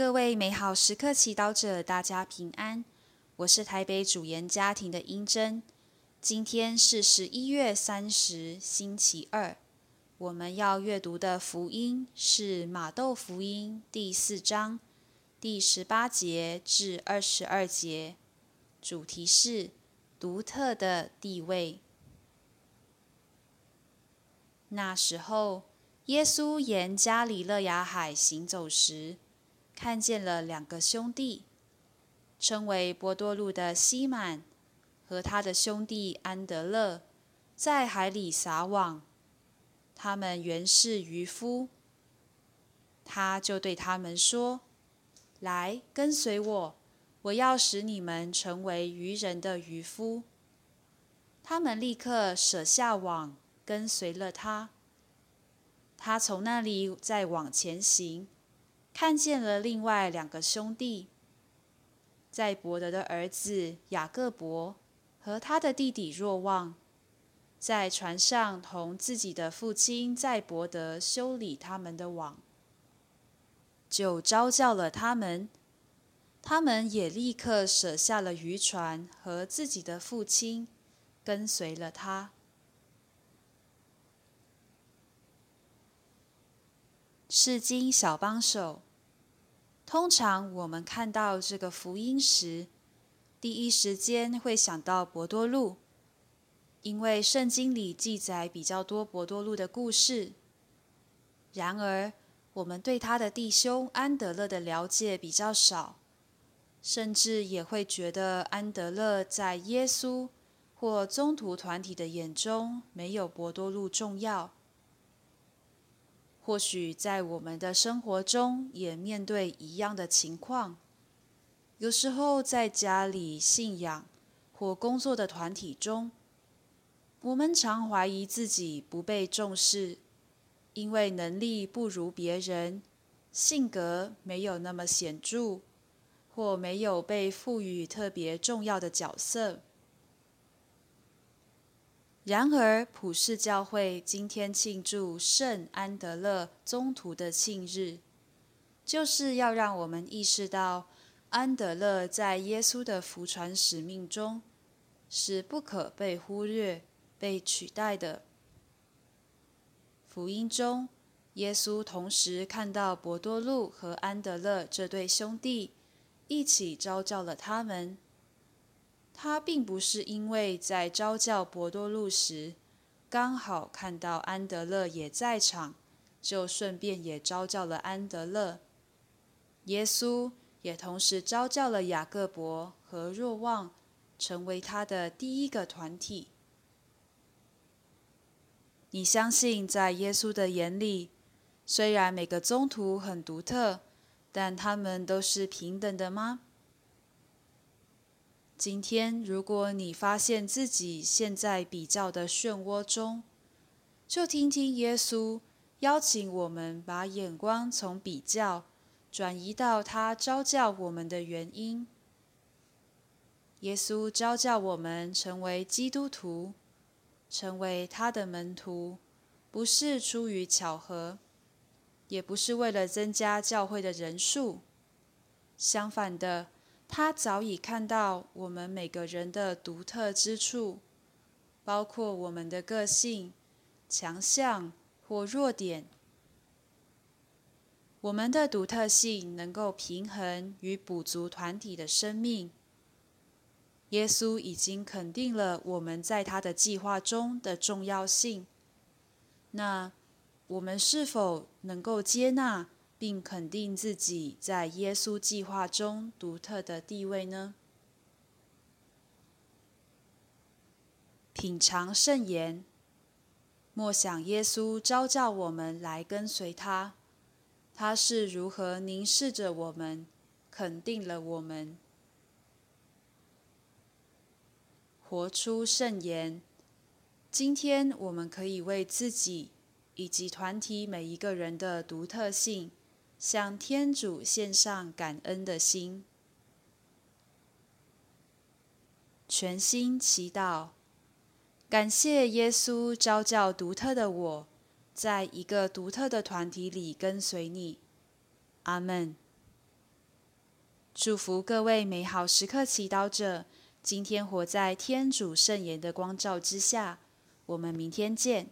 各位美好时刻祈祷者，大家平安。我是台北主研家庭的英珍。今天是十一月三十，星期二。我们要阅读的福音是马窦福音第四章第十八节至二十二节，主题是独特的地位。那时候。耶稣沿加里勒亚海行走时，看见了两个兄弟，称为波多路的西满和他的兄弟安德勒，在海里撒网。他们原是渔夫。他就对他们说：“来，跟随我，我要使你们成为渔人的渔夫。”他们立刻舍下网，跟随了他。他从那里再往前行，看见了另外两个兄弟，在伯德的儿子雅各伯和他的弟弟若望，在船上同自己的父亲在伯德修理他们的网，就招叫了他们，他们也立刻舍下了渔船和自己的父亲，跟随了他。是经小帮手。通常我们看到这个福音时，第一时间会想到博多禄，因为圣经里记载比较多博多禄的故事。然而，我们对他的弟兄安德勒的了解比较少，甚至也会觉得安德勒在耶稣或宗徒团体的眼中没有博多禄重要。或许在我们的生活中也面对一样的情况。有时候在家里、信仰或工作的团体中，我们常怀疑自己不被重视，因为能力不如别人，性格没有那么显著，或没有被赋予特别重要的角色。然而，普世教会今天庆祝圣安德勒宗徒的庆日，就是要让我们意识到，安德勒在耶稣的福传使命中是不可被忽略、被取代的。福音中，耶稣同时看到博多禄和安德勒这对兄弟，一起召叫了他们。他并不是因为在招教博多禄时，刚好看到安德勒也在场，就顺便也招教了安德勒。耶稣也同时招教了雅各伯和若望，成为他的第一个团体。你相信，在耶稣的眼里，虽然每个宗徒很独特，但他们都是平等的吗？今天，如果你发现自己陷在比较的漩涡中，就听听耶稣邀请我们把眼光从比较转移到他招教我们的原因。耶稣招教我们成为基督徒，成为他的门徒，不是出于巧合，也不是为了增加教会的人数，相反的。他早已看到我们每个人的独特之处，包括我们的个性、强项或弱点。我们的独特性能够平衡与补足团体的生命。耶稣已经肯定了我们在他的计划中的重要性。那我们是否能够接纳？并肯定自己在耶稣计划中独特的地位呢？品尝圣言，默想耶稣召叫我们来跟随他，他是如何凝视着我们，肯定了我们。活出圣言，今天我们可以为自己以及团体每一个人的独特性。向天主献上感恩的心，全心祈祷，感谢耶稣召教独特的我，在一个独特的团体里跟随你。阿门。祝福各位美好时刻祈祷者，今天活在天主圣言的光照之下。我们明天见。